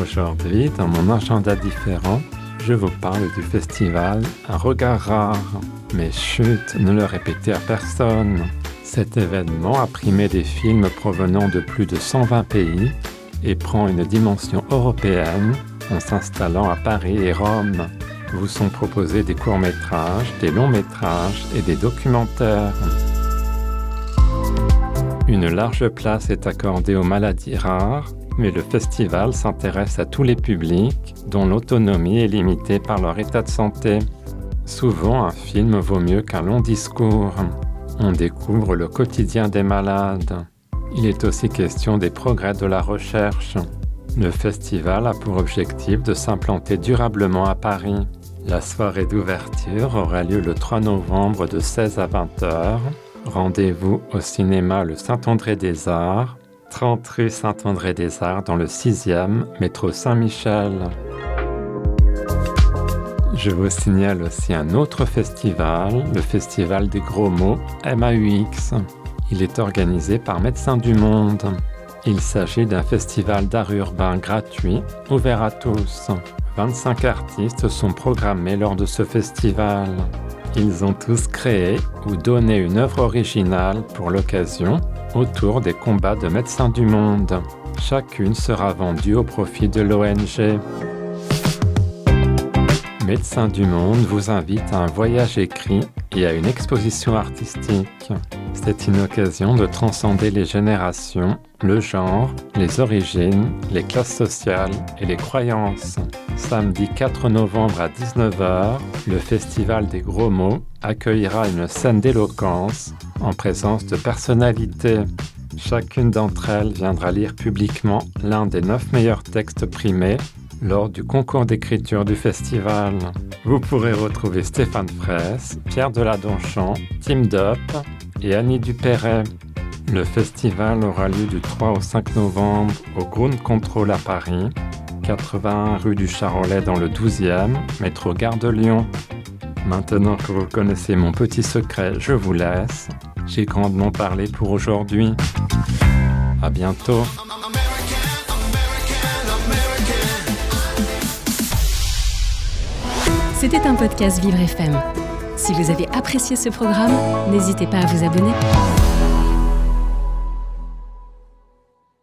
Aujourd'hui, dans mon agenda différent, je vous parle du festival Un regard rare. Mais chut, ne le répétez à personne. Cet événement a primé des films provenant de plus de 120 pays et prend une dimension européenne en s'installant à Paris et Rome. Vous sont proposés des courts-métrages, des longs-métrages et des documentaires. Une large place est accordée aux maladies rares, mais le festival s'intéresse à tous les publics dont l'autonomie est limitée par leur état de santé. Souvent, un film vaut mieux qu'un long discours. On découvre le quotidien des malades. Il est aussi question des progrès de la recherche. Le festival a pour objectif de s'implanter durablement à Paris. La soirée d'ouverture aura lieu le 3 novembre de 16 à 20 heures. Rendez-vous au cinéma Le Saint-André des Arts, 30 rue Saint-André des Arts dans le 6e, métro Saint-Michel. Je vous signale aussi un autre festival, le Festival des Gros Mots MAUX. Il est organisé par Médecins du Monde. Il s'agit d'un festival d'art urbain gratuit, ouvert à tous. 25 artistes sont programmés lors de ce festival. Ils ont tous créé ou donné une œuvre originale pour l'occasion autour des combats de médecins du monde. Chacune sera vendue au profit de l'ONG. Médecins du Monde vous invite à un voyage écrit et à une exposition artistique. C'est une occasion de transcender les générations, le genre, les origines, les classes sociales et les croyances. Samedi 4 novembre à 19h, le Festival des Gros Mots accueillera une scène d'éloquence en présence de personnalités. Chacune d'entre elles viendra lire publiquement l'un des neuf meilleurs textes primés lors du concours d'écriture du festival. Vous pourrez retrouver Stéphane Fraisse, Pierre Deladonchamp, Tim Dup et Annie Dupéret. Le festival aura lieu du 3 au 5 novembre au Ground Control à Paris, 81 rue du Charolais dans le 12e, métro Gare de Lyon. Maintenant que vous connaissez mon petit secret, je vous laisse. J'ai grandement parlé pour aujourd'hui. À bientôt. C'était un podcast Vivre FM. Si vous avez apprécié ce programme, n'hésitez pas à vous abonner.